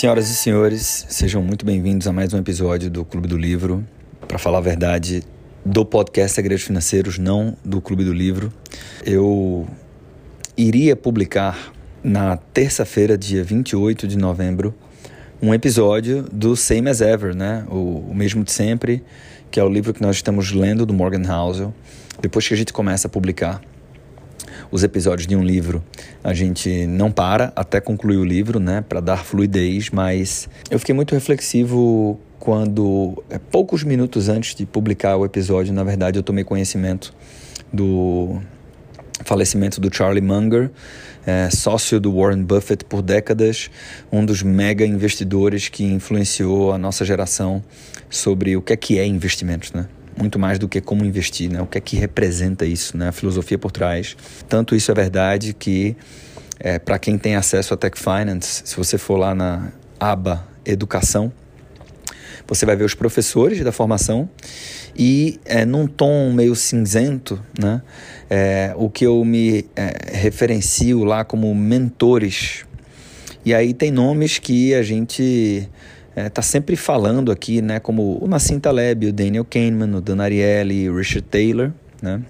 Senhoras e senhores, sejam muito bem-vindos a mais um episódio do Clube do Livro. Para falar a verdade, do podcast Segredos Financeiros, não do Clube do Livro. Eu iria publicar na terça-feira, dia 28 de novembro, um episódio do Same as Ever, né? O, o, mesmo de sempre, que é o livro que nós estamos lendo do Morgan Housel. Depois que a gente começa a publicar os episódios de um livro, a gente não para até concluir o livro, né, para dar fluidez, mas eu fiquei muito reflexivo quando, é, poucos minutos antes de publicar o episódio, na verdade, eu tomei conhecimento do falecimento do Charlie Munger, é, sócio do Warren Buffett por décadas, um dos mega investidores que influenciou a nossa geração sobre o que é que é investimentos, né? Muito mais do que como investir, né? O que é que representa isso, né? A filosofia por trás. Tanto isso é verdade que é, para quem tem acesso a Tech Finance, se você for lá na aba Educação, você vai ver os professores da formação e é, num tom meio cinzento, né? É, o que eu me é, referencio lá como mentores. E aí tem nomes que a gente está é, sempre falando aqui, né? Como o Nassim Taleb, o Daniel Kahneman, o Dan Ariely, o Richard Taylor, né?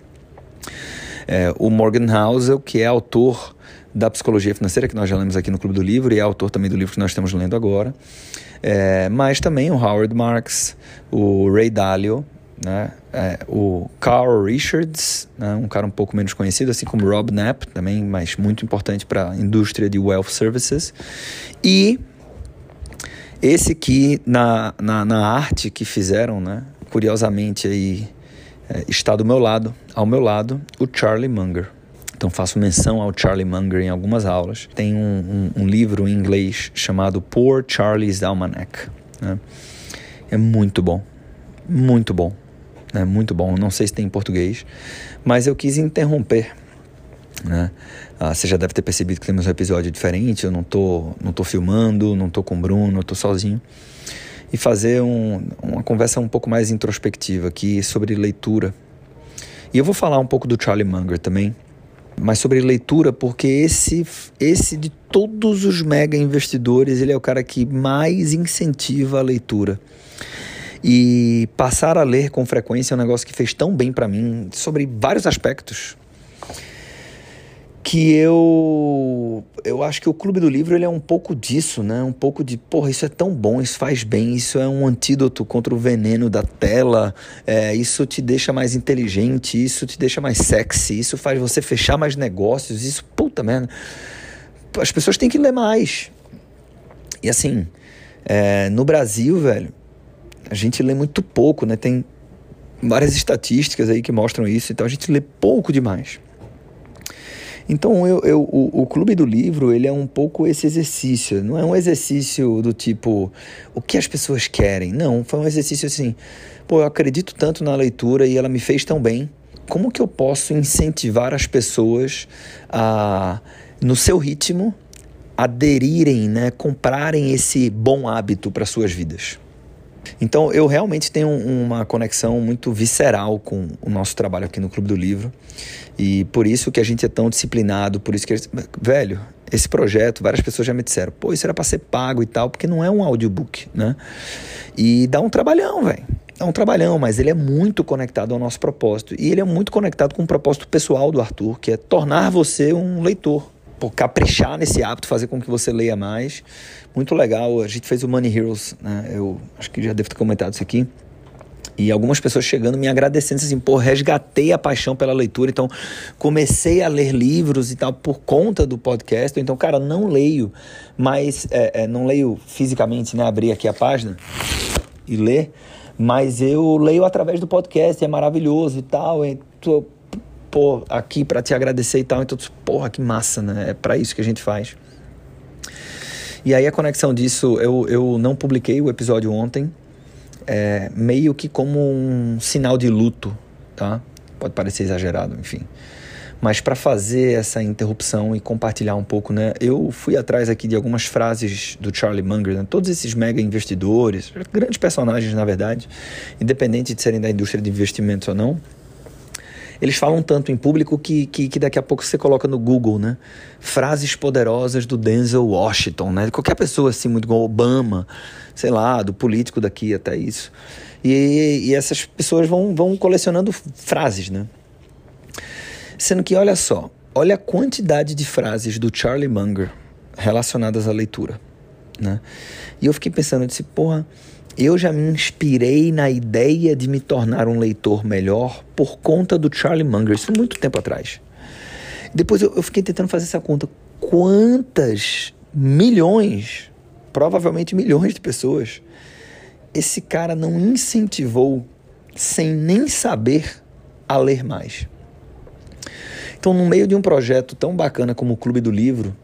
É, o Morgan Housel, que é autor da Psicologia Financeira, que nós já lemos aqui no Clube do Livro, e é autor também do livro que nós estamos lendo agora. É, mas também o Howard Marks, o Ray Dalio, né? É, o Carl Richards, né? um cara um pouco menos conhecido, assim como Rob Knapp, também, mas muito importante para a indústria de wealth services. E esse que na, na, na arte que fizeram, né? curiosamente aí é, está do meu lado, ao meu lado, o Charlie Munger. Então faço menção ao Charlie Munger em algumas aulas. Tem um, um, um livro em inglês chamado Poor Charlie's Almanac. Né? É muito bom, muito bom, né? muito bom. Não sei se tem em português, mas eu quis interromper. Né? Ah, você já deve ter percebido que temos um episódio diferente. Eu não tô, não tô filmando, não tô com o Bruno, eu tô sozinho e fazer um, uma conversa um pouco mais introspectiva aqui sobre leitura. E eu vou falar um pouco do Charlie Munger também, mas sobre leitura, porque esse, esse de todos os mega investidores, ele é o cara que mais incentiva a leitura. E passar a ler com frequência é um negócio que fez tão bem para mim, sobre vários aspectos que eu eu acho que o Clube do Livro ele é um pouco disso, né? Um pouco de, porra, isso é tão bom, isso faz bem, isso é um antídoto contra o veneno da tela, é, isso te deixa mais inteligente, isso te deixa mais sexy, isso faz você fechar mais negócios, isso, puta merda. As pessoas têm que ler mais. E assim, é, no Brasil, velho, a gente lê muito pouco, né? Tem várias estatísticas aí que mostram isso, então a gente lê pouco demais. Então eu, eu, o, o Clube do Livro ele é um pouco esse exercício. Não é um exercício do tipo o que as pessoas querem. Não, foi um exercício assim. Pô, eu acredito tanto na leitura e ela me fez tão bem. Como que eu posso incentivar as pessoas a, no seu ritmo, aderirem, né, comprarem esse bom hábito para suas vidas? Então eu realmente tenho uma conexão muito visceral com o nosso trabalho aqui no Clube do Livro. E por isso que a gente é tão disciplinado, por isso que. Velho, esse projeto, várias pessoas já me disseram, pô, isso era para ser pago e tal, porque não é um audiobook, né? E dá um trabalhão, velho. Dá um trabalhão, mas ele é muito conectado ao nosso propósito. E ele é muito conectado com o propósito pessoal do Arthur, que é tornar você um leitor caprichar nesse hábito, fazer com que você leia mais. Muito legal. A gente fez o Money Heroes, né? Eu acho que já devo ter comentado isso aqui. E algumas pessoas chegando me agradecendo assim, pô, resgatei a paixão pela leitura, então comecei a ler livros e tal por conta do podcast. Então, cara, não leio, mas é, é, não leio fisicamente, né? Abrir aqui a página e ler, mas eu leio através do podcast, é maravilhoso e tal. E tô, pô, aqui para te agradecer e tal. Então, porra, que massa, né? É para isso que a gente faz. E aí a conexão disso, eu, eu não publiquei o episódio ontem, é, meio que como um sinal de luto, tá? Pode parecer exagerado, enfim. Mas para fazer essa interrupção e compartilhar um pouco, né? Eu fui atrás aqui de algumas frases do Charlie Munger, né? todos esses mega investidores, grandes personagens na verdade, independente de serem da indústria de investimentos ou não, eles falam tanto em público que, que, que, daqui a pouco você coloca no Google, né? Frases poderosas do Denzel Washington, né? Qualquer pessoa assim, muito igual Obama, sei lá, do político daqui até isso. E, e essas pessoas vão, vão colecionando frases, né? Sendo que, olha só, olha a quantidade de frases do Charlie Munger relacionadas à leitura, né? E eu fiquei pensando, eu disse, porra, eu já me inspirei na ideia de me tornar um leitor melhor por conta do Charlie Munger, isso muito tempo atrás. Depois eu, eu fiquei tentando fazer essa conta. Quantas milhões, provavelmente milhões de pessoas, esse cara não incentivou sem nem saber a ler mais? Então, no meio de um projeto tão bacana como o Clube do Livro,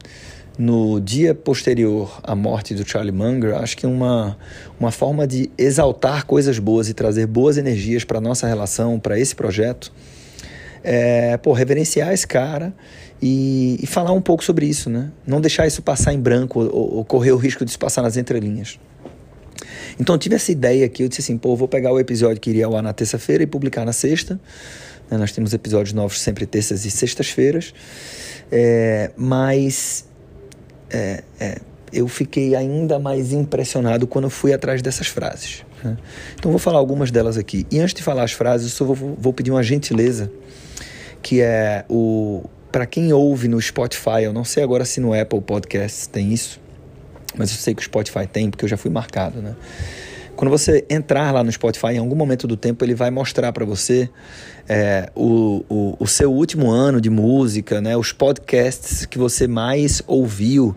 no dia posterior à morte do Charlie Munger, acho que uma, uma forma de exaltar coisas boas e trazer boas energias para nossa relação, para esse projeto, é, pô, reverenciar esse cara e, e, falar um pouco sobre isso, né? Não deixar isso passar em branco ou, ou correr o risco de isso passar nas entrelinhas. Então eu tive essa ideia aqui, eu disse assim, pô, vou pegar o episódio que iria ao ar na terça-feira e publicar na sexta. Né? Nós temos episódios novos sempre terças e sextas-feiras. É, mas é, é, eu fiquei ainda mais impressionado quando fui atrás dessas frases. Né? Então vou falar algumas delas aqui. E antes de falar as frases, só vou, vou pedir uma gentileza, que é o para quem ouve no Spotify, eu não sei agora se no Apple Podcasts tem isso, mas eu sei que o Spotify tem, porque eu já fui marcado, né? Quando você entrar lá no Spotify, em algum momento do tempo, ele vai mostrar para você é, o, o, o, seu último ano de música, né? os podcasts que você mais ouviu.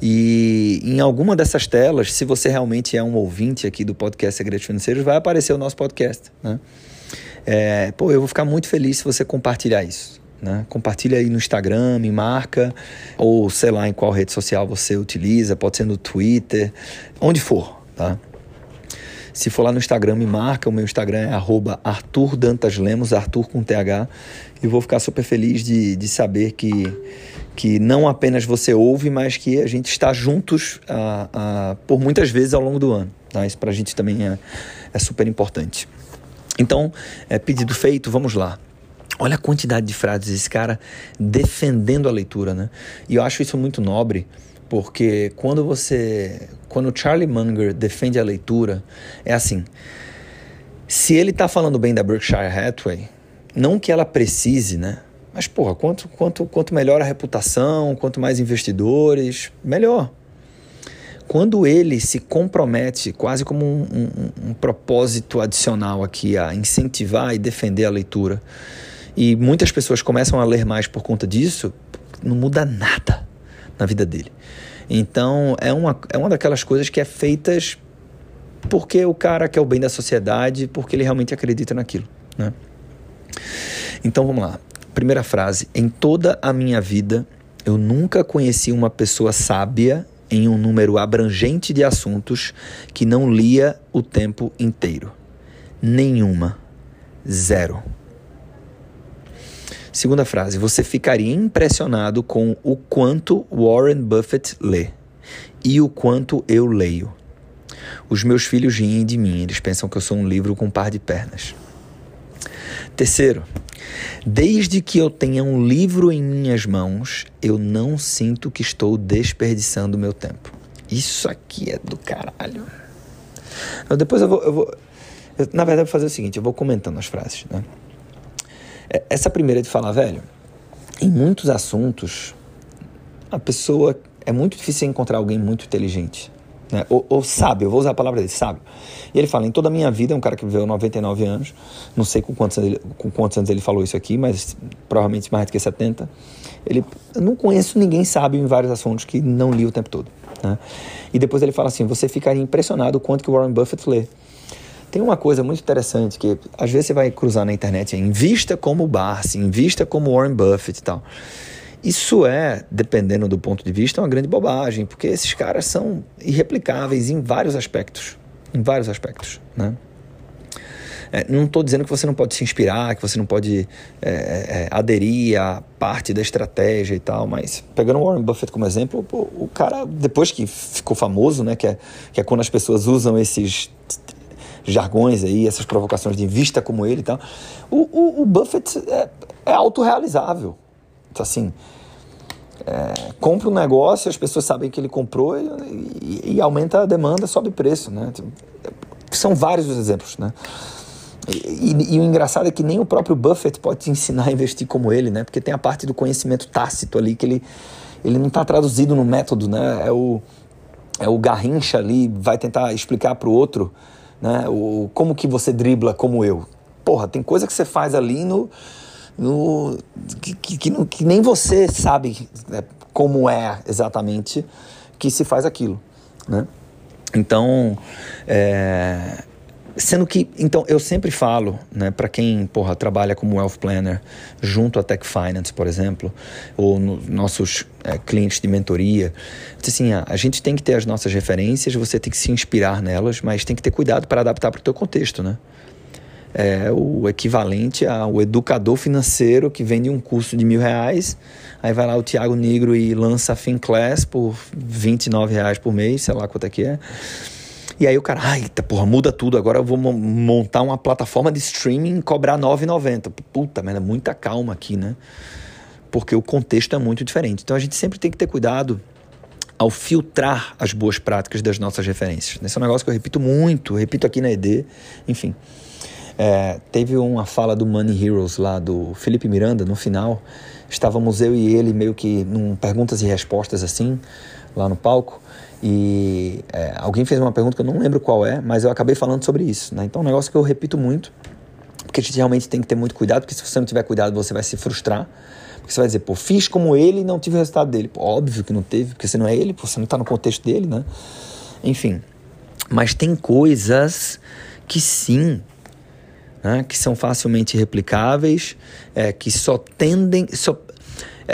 E em alguma dessas telas, se você realmente é um ouvinte aqui do podcast Segredos Financeiros, vai aparecer o nosso podcast. Né? É, pô, eu vou ficar muito feliz se você compartilhar isso. Né? Compartilha aí no Instagram, me marca, ou sei lá em qual rede social você utiliza, pode ser no Twitter, onde for, tá? Se for lá no Instagram, me marca. O meu Instagram é Arthur Dantas Lemos, Arthur com TH. E vou ficar super feliz de, de saber que, que não apenas você ouve, mas que a gente está juntos a, a, por muitas vezes ao longo do ano. Tá? Isso para a gente também é, é super importante. Então, é, pedido feito, vamos lá. Olha a quantidade de frases, esse cara defendendo a leitura, né? E eu acho isso muito nobre, porque quando você. Quando Charlie Munger defende a leitura, é assim. Se ele está falando bem da Berkshire Hathaway, não que ela precise, né? Mas, porra, quanto, quanto, quanto melhor a reputação, quanto mais investidores, melhor. Quando ele se compromete, quase como um, um, um propósito adicional aqui, a incentivar e defender a leitura, e muitas pessoas começam a ler mais por conta disso, não muda nada na vida dele. Então, é uma, é uma daquelas coisas que é feitas porque o cara quer o bem da sociedade, porque ele realmente acredita naquilo, né? Então, vamos lá. Primeira frase. Em toda a minha vida, eu nunca conheci uma pessoa sábia em um número abrangente de assuntos que não lia o tempo inteiro. Nenhuma. Zero. Segunda frase, você ficaria impressionado com o quanto Warren Buffett lê e o quanto eu leio. Os meus filhos riem de mim, eles pensam que eu sou um livro com um par de pernas. Terceiro, desde que eu tenha um livro em minhas mãos, eu não sinto que estou desperdiçando meu tempo. Isso aqui é do caralho. depois eu vou. Eu vou eu, na verdade, vou fazer o seguinte: eu vou comentando as frases, né? É, essa primeira de falar, velho, em muitos assuntos, a pessoa. É muito difícil encontrar alguém muito inteligente. Né? Ou, ou sábio, eu vou usar a palavra dele, sábio. E ele fala: em toda a minha vida, é um cara que viveu 99 anos, não sei com quantos, ele, com quantos anos ele falou isso aqui, mas provavelmente mais do que 70. Ele, eu não conheço ninguém sábio em vários assuntos que não li o tempo todo. Né? E depois ele fala assim: você ficaria impressionado o quanto que Warren Buffett lê. Tem uma coisa muito interessante que às vezes você vai cruzar na internet, é invista como Barsi, invista como Warren Buffett e tal. Isso é, dependendo do ponto de vista, uma grande bobagem, porque esses caras são irreplicáveis em vários aspectos, em vários aspectos, né? É, não estou dizendo que você não pode se inspirar, que você não pode é, é, aderir a parte da estratégia e tal, mas pegando o Warren Buffett como exemplo, pô, o cara, depois que ficou famoso, né, que é, que é quando as pessoas usam esses jargões aí, essas provocações de vista como ele e tal. O, o, o Buffett é, é autorrealizável. Então, assim, é, compra um negócio, as pessoas sabem que ele comprou e, e, e aumenta a demanda, sobe preço, né? São vários os exemplos, né? E, e, e, o engraçado é que nem o próprio Buffett pode te ensinar a investir como ele, né? Porque tem a parte do conhecimento tácito ali que ele, ele não está traduzido no método, né? É o, é o Garrincha ali, vai tentar explicar para o outro, né? O, como que você dribla como eu. Porra, tem coisa que você faz ali no... no que, que, que, que nem você sabe né, como é exatamente que se faz aquilo, né? Então, é, Sendo que, então, eu sempre falo, né, para quem, porra, trabalha como wealth planner junto à Tech Finance, por exemplo, ou no, nossos é, clientes de mentoria, assim, a, a, gente tem que ter as nossas referências, você tem que se inspirar nelas, mas tem que ter cuidado para adaptar para o teu contexto, né? É o equivalente ao educador financeiro que vende um curso de mil reais, aí vai lá o Tiago Negro e lança a FinClass por 29 reais por mês, sei lá quanto é que é e aí o cara, ai, tá, porra, muda tudo, agora eu vou montar uma plataforma de streaming e cobrar R$ 9,90. Puta merda, muita calma aqui, né? Porque o contexto é muito diferente. Então a gente sempre tem que ter cuidado ao filtrar as boas práticas das nossas referências. Esse é um negócio que eu repito muito, repito aqui na ED, enfim. É, teve uma fala do Money Heroes lá do Felipe Miranda no final. Estávamos eu e ele meio que num perguntas e respostas assim, lá no palco. E é, alguém fez uma pergunta que eu não lembro qual é, mas eu acabei falando sobre isso. Né? Então é um negócio que eu repito muito, porque a gente realmente tem que ter muito cuidado, porque se você não tiver cuidado, você vai se frustrar. Porque você vai dizer, pô, fiz como ele e não tive o resultado dele. Pô, óbvio que não teve, porque você não é ele, pô, você não está no contexto dele, né? Enfim. Mas tem coisas que sim, né, que são facilmente replicáveis, é, que só tendem, só,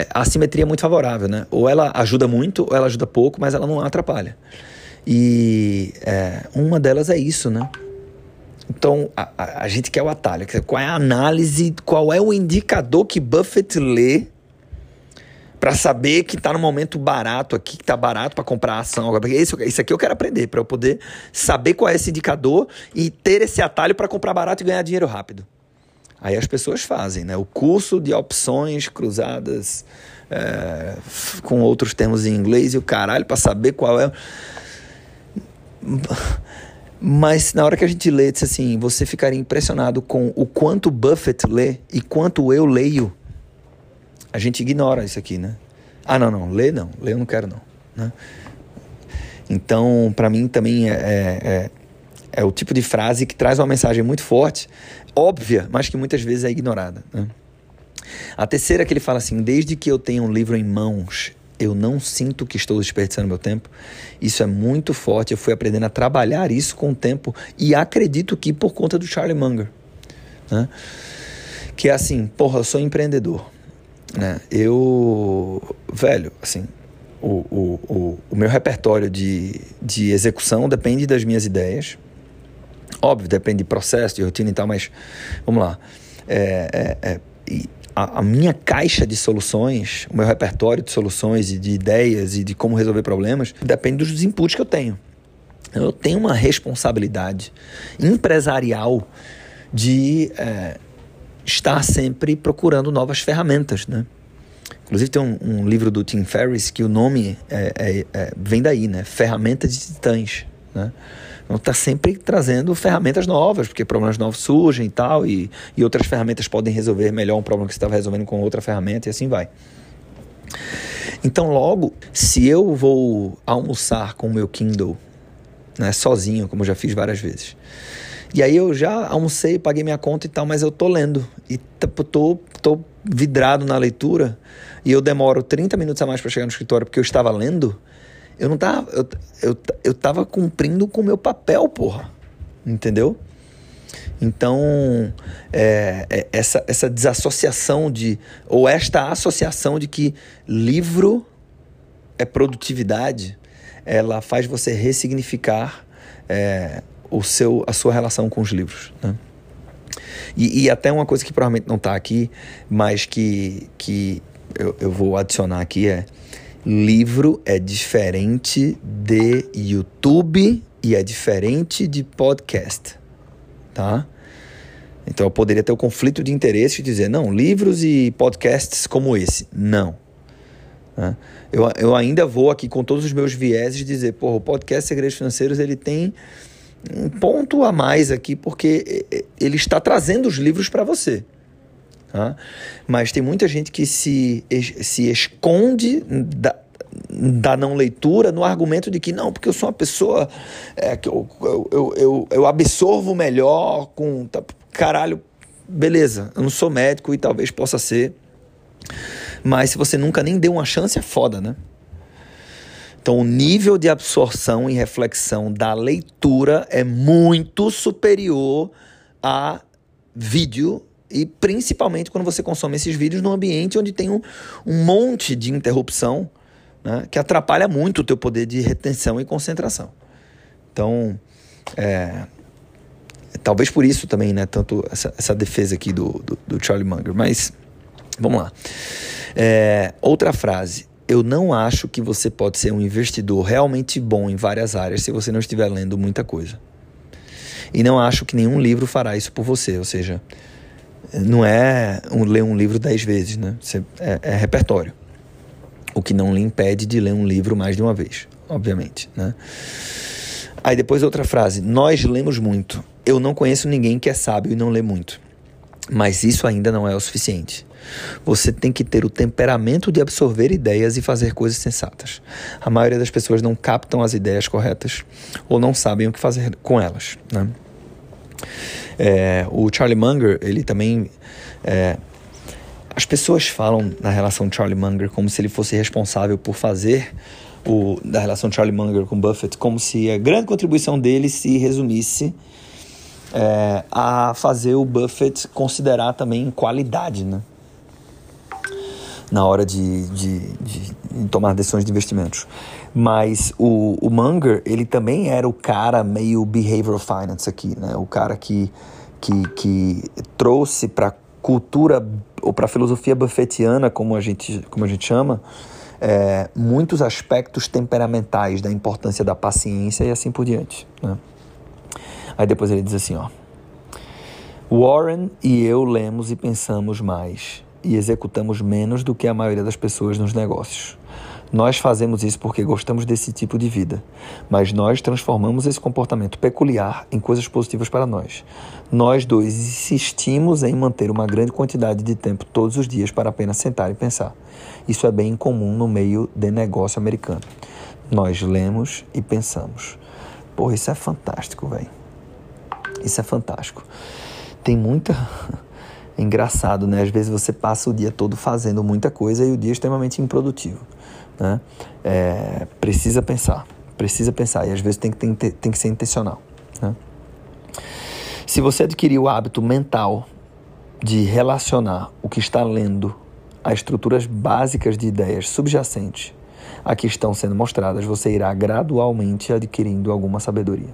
a simetria é muito favorável, né? Ou ela ajuda muito, ou ela ajuda pouco, mas ela não atrapalha. E é, uma delas é isso, né? Então, a, a, a, gente quer o atalho. Qual é a análise, qual é o indicador que Buffett lê para saber que está no momento barato aqui, que está barato para comprar ação isso, isso aqui eu quero aprender, para eu poder saber qual é esse indicador e ter esse atalho para comprar barato e ganhar dinheiro rápido. Aí as pessoas fazem, né? O curso de opções cruzadas é, com outros termos em inglês e o caralho para saber qual é. Mas na hora que a gente lê, disse assim, você ficaria impressionado com o quanto Buffett lê e quanto eu leio. A gente ignora isso aqui, né? Ah, não, não, lê não, lê eu não quero não. Né? Então, para mim também é, é, é, é o tipo de frase que traz uma mensagem muito forte, óbvia, mas que muitas vezes é ignorada. Né? A terceira que ele fala assim: desde que eu tenha um livro em mãos, eu não sinto que estou desperdiçando meu tempo. Isso é muito forte. Eu fui aprendendo a trabalhar isso com o tempo e acredito que por conta do Charlie Munger, né? que é assim, porra, eu sou empreendedor, né? Eu, velho, assim, o, o, o, o meu repertório de, de execução depende das minhas ideias, Óbvio, depende de processo, de rotina e tal, mas vamos lá. É, é, é, a, a, minha caixa de soluções, o meu repertório de soluções e de ideias e de como resolver problemas, depende dos inputs que eu tenho. Eu tenho uma responsabilidade empresarial de é, estar sempre procurando novas ferramentas, né? Inclusive tem um, um, livro do Tim Ferriss que o nome é, é, vem daí, né? Ferramentas de titãs, né? Então está sempre trazendo ferramentas novas, porque problemas novos surgem e tal, e, e outras ferramentas podem resolver melhor um problema que você estava resolvendo com outra ferramenta e assim vai. Então, logo, se eu vou almoçar com o meu Kindle, né, sozinho, como já fiz várias vezes, e aí eu já almocei, paguei minha conta e tal, mas eu tô lendo e tô, tô vidrado na leitura e eu demoro 30 minutos a mais para chegar no escritório porque eu estava lendo, eu não tava. Eu, eu, eu tava cumprindo com o meu papel, porra. Entendeu? Então, é, é, essa, essa desassociação de. Ou esta associação de que livro é produtividade, ela faz você ressignificar é, o seu, a sua relação com os livros. Né? E, e até uma coisa que provavelmente não está aqui, mas que, que eu, eu vou adicionar aqui é Livro é diferente de YouTube e é diferente de podcast. tá? Então eu poderia ter o conflito de interesse de dizer, não, livros e podcasts como esse. Não. Né? Eu, eu ainda vou aqui com todos os meus vieses dizer, pô, o podcast Segredos Financeiros ele tem um ponto a mais aqui, porque ele está trazendo os livros para você. Tá? Mas tem muita gente que se, se esconde da, da não leitura no argumento de que não, porque eu sou uma pessoa é, que eu, eu, eu, eu absorvo melhor com. Tá, caralho, beleza, eu não sou médico e talvez possa ser. Mas se você nunca nem deu uma chance, é foda, né? Então, o nível de absorção e reflexão da leitura é muito superior a vídeo e principalmente quando você consome esses vídeos num ambiente onde tem um, um monte de interrupção né, que atrapalha muito o teu poder de retenção e concentração. Então, é, talvez por isso também, né, tanto essa, essa defesa aqui do, do, do, Charlie Munger. Mas, vamos lá. É, outra frase. Eu não acho que você pode ser um investidor realmente bom em várias áreas se você não estiver lendo muita coisa. E não acho que nenhum livro fará isso por você. Ou seja, não é um, ler um livro dez vezes, né? Você, é, é repertório o que não lhe impede de ler um livro mais de uma vez, obviamente, né? Aí depois outra frase: Nós lemos muito. Eu não conheço ninguém que é sábio e não lê muito. Mas isso ainda não é o suficiente. Você tem que ter o temperamento de absorver ideias e fazer coisas sensatas. A maioria das pessoas não captam as ideias corretas ou não sabem o que fazer com elas. Né? É, o Charlie Munger, ele também é, as pessoas falam na relação Charlie Munger como se ele fosse responsável por fazer o, da relação Charlie Munger com Buffett, como se a grande contribuição dele se resumisse é, a fazer o Buffett considerar também qualidade, né? Na hora de, de, de, de tomar decisões de investimentos. Mas o, o Munger, ele também era o cara meio behavioral finance aqui, né? O cara que, que, que trouxe para cultura ou para a filosofia buffetiana, como a gente, como a gente chama, é, muitos aspectos temperamentais da importância da paciência e assim por diante. Né? Aí depois ele diz assim, ó. Warren e eu lemos e pensamos mais e executamos menos do que a maioria das pessoas nos negócios. Nós fazemos isso porque gostamos desse tipo de vida, mas nós transformamos esse comportamento peculiar em coisas positivas para nós. Nós dois insistimos em manter uma grande quantidade de tempo todos os dias para apenas sentar e pensar. Isso é bem comum no meio de negócio americano. Nós lemos e pensamos. Porra, isso é fantástico, velho. Isso é fantástico. Tem muita. Engraçado, né? Às vezes você passa o dia todo fazendo muita coisa e o dia é extremamente improdutivo. Né? É, precisa pensar, precisa pensar, e às vezes tem que, tem, tem que ser intencional. Né? Se você adquirir o hábito mental de relacionar o que está lendo a estruturas básicas de ideias subjacentes a que estão sendo mostradas, você irá gradualmente adquirindo alguma sabedoria.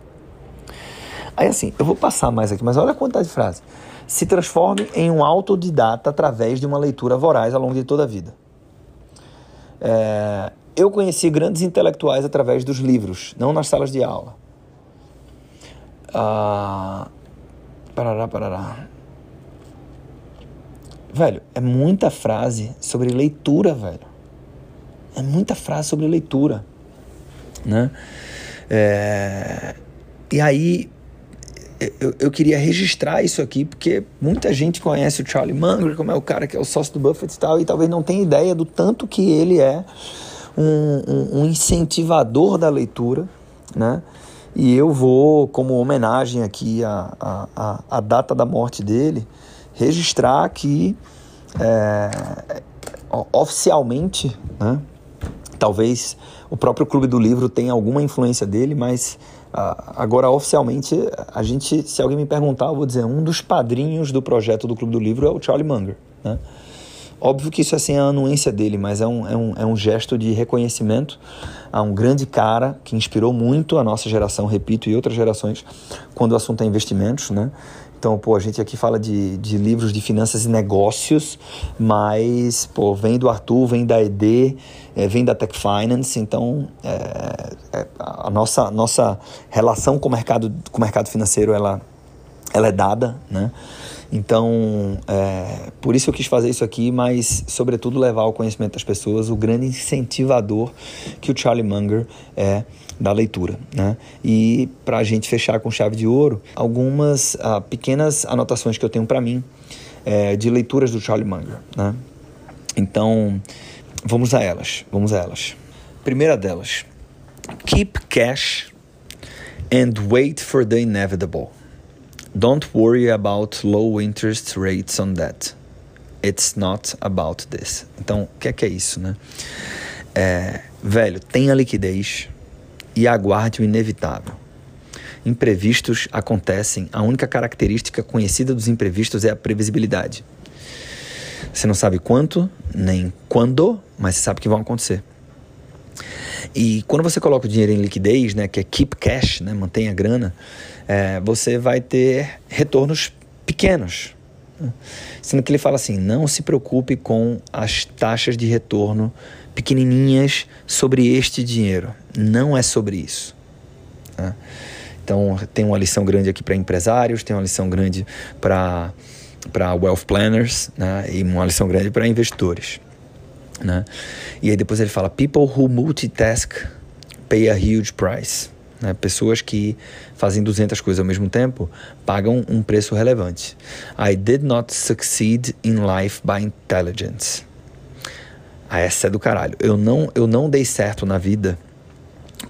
Aí assim, eu vou passar mais aqui, mas olha a quantidade de frases. Se transforme em um autodidata através de uma leitura voraz ao longo de toda a vida. É, eu conheci grandes intelectuais através dos livros, não nas salas de aula. Ah, parará, parará. Velho, é muita frase sobre leitura, velho. É muita frase sobre leitura, né? É, e aí, eu, eu, queria registrar isso aqui, porque muita gente conhece o Charlie Munger, como é o cara que é o sócio do Buffett e tal, e talvez não tenha ideia do tanto que ele é um, um, um incentivador da leitura, né? E eu vou, como homenagem aqui à, à, à data da morte dele, registrar que é, oficialmente, né? talvez o próprio Clube do Livro tenha alguma influência dele, mas agora, oficialmente, a gente, se alguém me perguntar, eu vou dizer, um dos padrinhos do projeto do Clube do Livro é o Charlie Munger. Né? Óbvio que isso é sem a anuência dele, mas é um, é, um, é um gesto de reconhecimento a um grande cara que inspirou muito a nossa geração, repito, e outras gerações, quando o assunto é investimentos, né? Então, pô, a gente aqui fala de, de livros de finanças e negócios, mas, pô, vem do Arthur, vem da ED, é, vem da Tech Finance, então é, é, a nossa, nossa relação com o mercado, com o mercado financeiro, ela, ela é dada, né? Então, é, por isso eu quis fazer isso aqui, mas, sobretudo, levar ao conhecimento das pessoas o grande incentivador que o Charlie Munger é da leitura. Né? E, para a gente fechar com chave de ouro, algumas ah, pequenas anotações que eu tenho para mim é, de leituras do Charlie Munger. Né? Então, vamos a elas. Vamos a elas. Primeira delas: Keep cash and wait for the inevitable. Don't worry about low interest rates on that. It's not about this. Então, o que é que é isso, né? É, velho, tenha liquidez e aguarde o inevitável. Imprevistos acontecem, a única característica conhecida dos imprevistos é a previsibilidade. Você não sabe quanto, nem quando, mas você sabe que vão acontecer. E quando você coloca o dinheiro em liquidez, né, que é keep cash, né, mantenha a grana, é, você vai ter retornos pequenos. Sendo que ele fala assim: não se preocupe com as taxas de retorno pequenininhas sobre este dinheiro. Não é sobre isso. Né? Então, tem uma lição grande aqui para empresários, tem uma lição grande para para wealth planners né? e uma lição grande para investidores. Né? E aí depois ele fala: People who multitask pay a huge price. Né? Pessoas que fazem 200 coisas ao mesmo tempo pagam um preço relevante. I did not succeed in life by intelligence. Ah, essa é do caralho. Eu não, eu não dei certo na vida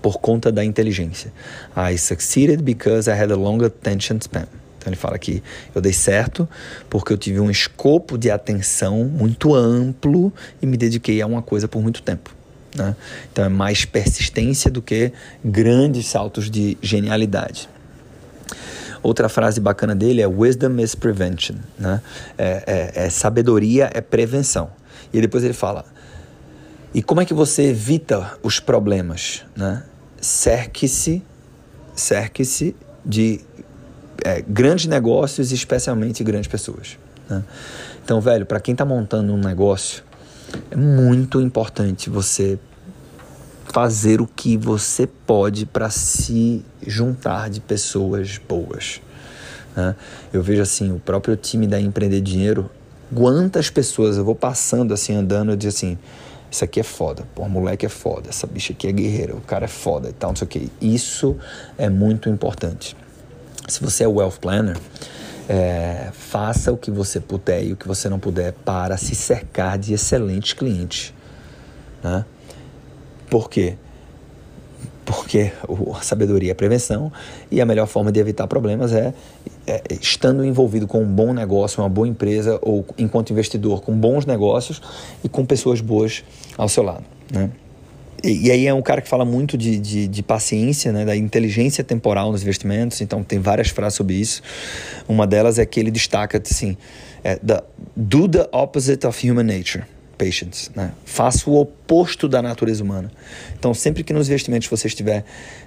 por conta da inteligência. I succeeded because I had a long attention span. Então ele fala que eu dei certo porque eu tive um escopo de atenção muito amplo e me dediquei a uma coisa por muito tempo. Né? Então é mais persistência do que grandes saltos de genialidade. Outra frase bacana dele é Wisdom is prevention. Né? É, é, é sabedoria é prevenção. E depois ele fala: e como é que você evita os problemas? Né? Cerque-se, cerque-se de é, grandes negócios e especialmente grandes pessoas. Né? Então, velho, para quem está montando um negócio, é muito importante você fazer o que você pode para se juntar de pessoas boas. Né? Eu vejo assim, o próprio time da Empreender Dinheiro, quantas pessoas eu vou passando assim, andando, eu digo assim, isso aqui é foda, pô, moleque é foda, essa bicha aqui é guerreira, o cara é foda e tal, não sei o que. Isso é muito importante. Se você é wealth planner, é, faça o que você puder e o que você não puder para se cercar de excelentes clientes. Né? Por quê? Porque a sabedoria é prevenção e a melhor forma de evitar problemas é estando envolvido com um bom negócio, uma boa empresa ou enquanto investidor com bons negócios e com pessoas boas ao seu lado. Né? E, e, aí é um cara que fala muito de, de, de, paciência, né, da inteligência temporal nos investimentos, então tem várias frases sobre isso. Uma delas é que ele destaca assim, é, the, do the opposite of human nature, patience, né? Faça o oposto da natureza humana. Então sempre que nos investimentos você estiver,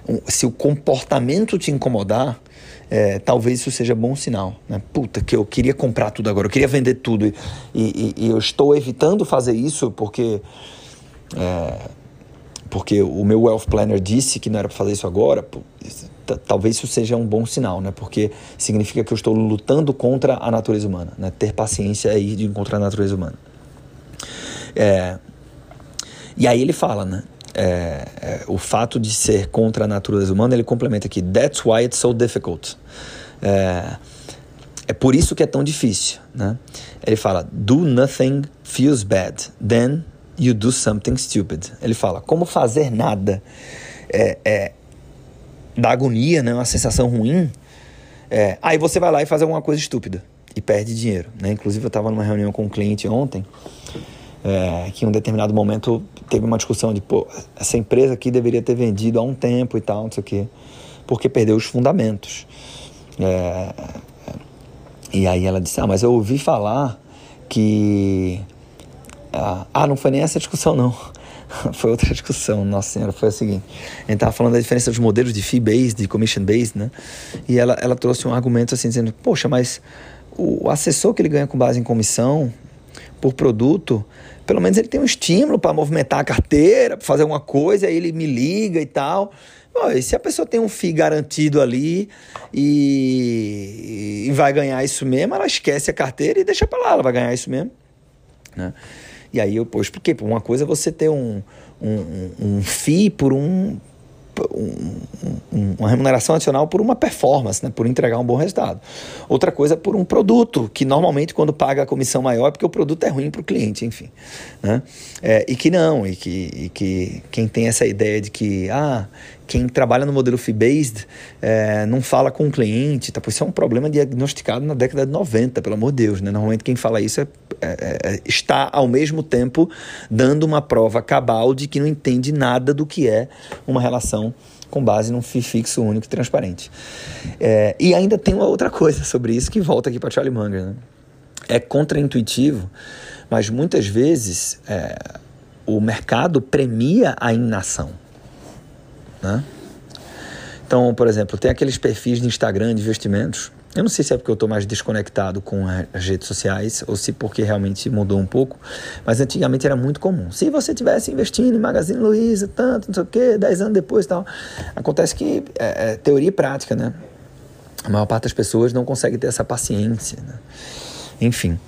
um, se o comportamento te incomodar, é, talvez isso seja bom sinal. Né? Puta, que eu queria comprar tudo agora, eu queria vender tudo e, e, e eu estou evitando fazer isso porque... É, porque o meu wealth planner disse que não era para fazer isso agora, talvez isso seja um bom sinal, né? Porque significa que eu estou lutando contra a natureza humana, né? Ter paciência é ir de encontrar a natureza humana. É, e aí ele fala, né? É, é, o fato de ser contra a natureza humana, ele complementa aqui: That's why it's so difficult. É, é por isso que é tão difícil, né? Ele fala: Do nothing feels bad, then You do something stupid. Ele fala, como fazer nada é, é da agonia, né? Uma sensação ruim. É, aí você vai lá e faz alguma coisa estúpida e perde dinheiro, né? Inclusive eu estava numa reunião com um cliente ontem é, que em um determinado momento teve uma discussão de, pô, essa empresa aqui deveria ter vendido há um tempo e tal, não sei o quê, porque perdeu os fundamentos. É, e aí ela disse, ah, mas eu ouvi falar que ah, ah, não foi nem essa discussão, não. foi outra discussão, nossa senhora, foi a seguinte. A gente estava falando da diferença dos modelos de fee-based, de commission-based, né? E ela, ela trouxe um argumento assim, dizendo, poxa, mas o assessor que ele ganha com base em comissão por produto, pelo menos ele tem um estímulo para movimentar a carteira, para fazer alguma coisa, aí ele me liga e tal. Pô, e se a pessoa tem um FII garantido ali e, e vai ganhar isso mesmo, ela esquece a carteira e deixa para lá, ela vai ganhar isso mesmo. Né? E aí eu pô, expliquei, uma coisa é você ter um, um, um, um FII por um um, um, uma remuneração adicional por uma performance, né, por entregar um bom resultado. Outra coisa é por um produto, que normalmente quando paga a comissão maior é porque o produto é ruim para o cliente, enfim. Né? É, e que não, e que, e que quem tem essa ideia de que ah, quem trabalha no modelo fee-based é, não fala com o cliente, tá? Pois isso é um problema diagnosticado na década de 90, pelo amor de Deus. Né? Normalmente quem fala isso é, é, é, está, ao mesmo tempo, dando uma prova cabal de que não entende nada do que é uma relação com base num FII fixo único e transparente. É, e ainda tem uma outra coisa sobre isso que volta aqui para Charlie Munger. Né? É contraintuitivo, mas muitas vezes é, o mercado premia a inação. Né? Então, por exemplo, tem aqueles perfis de Instagram de investimentos. Eu não sei se é porque eu estou mais desconectado com as redes sociais ou se porque realmente mudou um pouco, mas antigamente era muito comum. Se você tivesse investindo em Magazine Luiza, tanto, não sei o quê, 10 anos depois tal. Acontece que é, é teoria e prática, né? A maior parte das pessoas não consegue ter essa paciência. Né? Enfim.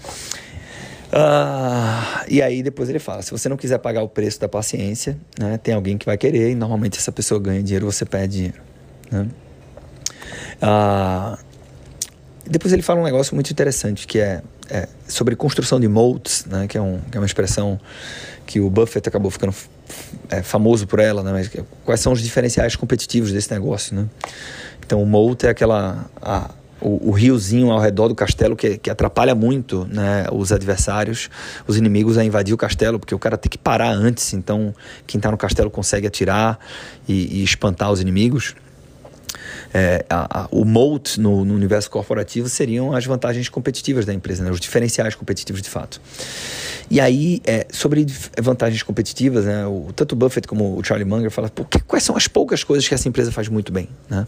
Uh, e aí depois ele fala: se você não quiser pagar o preço da paciência, né, tem alguém que vai querer e normalmente essa pessoa ganha dinheiro, você perde dinheiro. Né? Uh, depois ele fala um negócio muito interessante que é, é sobre construção de moats, né, que, é um, que é uma expressão que o Buffett acabou ficando é, famoso por ela, né, mas quais são os diferenciais competitivos desse negócio, né? Então o moat é aquela a, o, o, riozinho ao redor do castelo que, que atrapalha muito né, os adversários, os inimigos a invadir o castelo, porque o cara tem que parar antes, então quem está no castelo consegue atirar e, e espantar os inimigos. É, a, a, o moat no, no, universo corporativo seriam as vantagens competitivas da empresa, né, os diferenciais competitivos de fato. E aí, é, sobre vantagens competitivas, né, o, tanto o Buffett como o Charlie Munger falam, quais são as poucas coisas que essa empresa faz muito bem, né?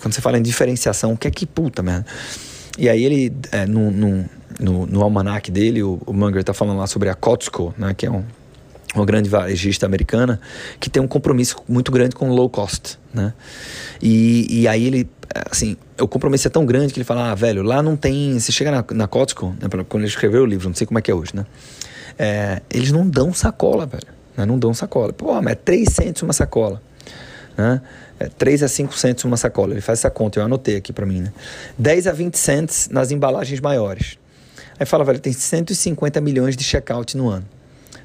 Quando você fala em diferenciação, o que é que puta merda? E aí ele, é, no, no, no, no almanac dele, o, o Munger está falando lá sobre a Costco, né, que é um, uma grande varejista americana, que tem um compromisso muito grande com low cost, né? E, e aí ele, assim, o compromisso é tão grande que ele fala, ah, velho, lá não tem... Você chega na, na Costco, né, quando ele escreveu o livro, não sei como é que é hoje, né? É, eles não dão sacola, velho. Né? Não dão sacola. Pô, mas é 3 centos uma sacola. Né? É, 3 a 5 centos uma sacola. Ele faz essa conta, eu anotei aqui para mim. Né? 10 a 20 cents nas embalagens maiores. Aí fala, velho, tem 150 milhões de checkout no ano.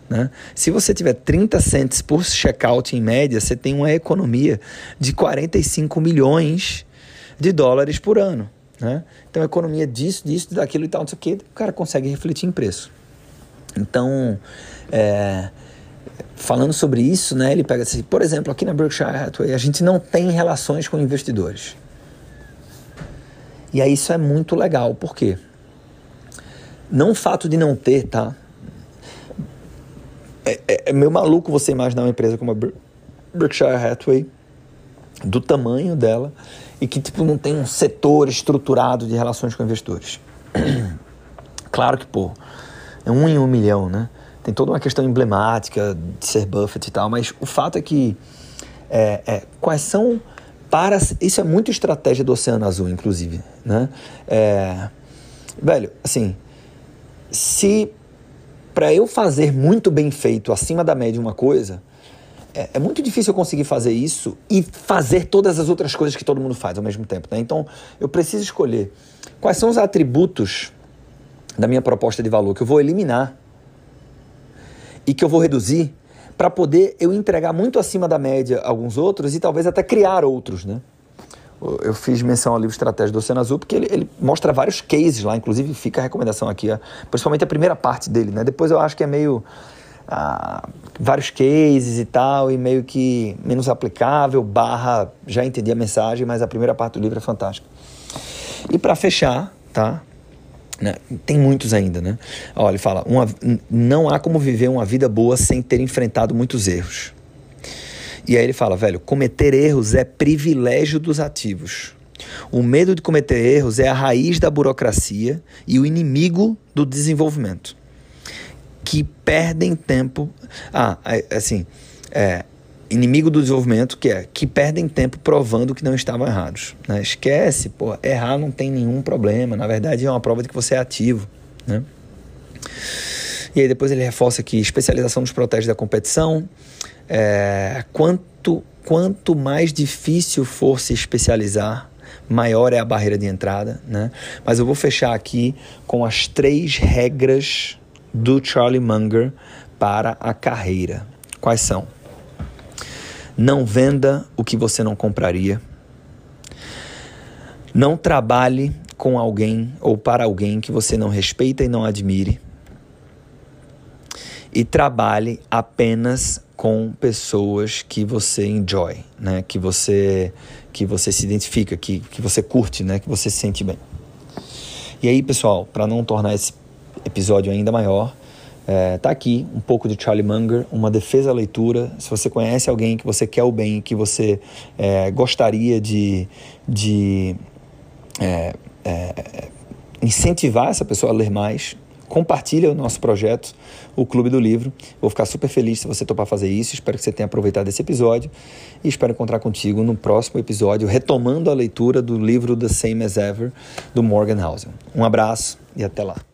Né? Se você tiver 30 cents por checkout em média, você tem uma economia de 45 milhões de dólares por ano. Né? Então, economia disso, disso, daquilo e tal, não sei o que, o cara consegue refletir em preço. Então, é, falando sobre isso, né, ele pega assim, por exemplo, aqui na Berkshire Hathaway, a gente não tem relações com investidores. E aí isso é muito legal, por quê? Não o fato de não ter, tá? É, é, é meio maluco você imaginar uma empresa como a Berkshire Hathaway, do tamanho dela, e que tipo, não tem um setor estruturado de relações com investidores. claro que, pô, é um em um milhão, né? Tem toda uma questão emblemática de ser Buffett e tal, mas o fato é que é, é, quais são para isso é muito estratégia do Oceano Azul, inclusive, né? É, velho, assim, se para eu fazer muito bem feito acima da média uma coisa, é, é, muito difícil eu conseguir fazer isso e fazer todas as outras coisas que todo mundo faz ao mesmo tempo, né? Então, eu preciso escolher quais são os atributos da minha proposta de valor que eu vou eliminar e que eu vou reduzir para poder eu entregar muito acima da média alguns outros e talvez até criar outros, né? Eu fiz menção ao livro Estratégia do Oceano Azul porque ele, ele mostra vários cases lá, inclusive fica a recomendação aqui, principalmente a primeira parte dele, né? Depois eu acho que é meio ah, vários cases e tal e meio que menos aplicável, barra já entendi a mensagem, mas a primeira parte do livro é fantástica. E para fechar, tá? Né? Tem muitos ainda, né? Olha, ele fala: uma, não há como viver uma vida boa sem ter enfrentado muitos erros. E aí ele fala, velho, cometer erros é privilégio dos ativos. O medo de cometer erros é a raiz da burocracia e o inimigo do desenvolvimento. Que perdem tempo. Ah, assim, é, inimigo do desenvolvimento, que é que perdem tempo provando que não estavam errados. Né? Esquece, pô, errar não tem nenhum problema. Na verdade, é uma prova de que você é ativo. Né? E aí depois ele reforça que especialização nos protege da competição. É, quanto, quanto mais difícil for se especializar, maior é a barreira de entrada. Né? Mas eu vou fechar aqui com as três regras do Charlie Munger para a carreira. Quais são? Não venda o que você não compraria. Não trabalhe com alguém ou para alguém que você não respeita e não admire. E trabalhe apenas com pessoas que você enjoy, né? Que você que você se identifica, que, que você curte, né? Que você se sente bem. E aí, pessoal, para não tornar esse episódio ainda maior, é, tá aqui um pouco de Charlie Munger, uma defesa à leitura. Se você conhece alguém que você quer o bem, que você é, gostaria de, de é, é incentivar essa pessoa a ler mais, compartilha o nosso projeto, o Clube do Livro. Vou ficar super feliz se você topar fazer isso. Espero que você tenha aproveitado esse episódio e espero encontrar contigo no próximo episódio, retomando a leitura do livro The Same as Ever, do Morgan Housel. Um abraço e até lá.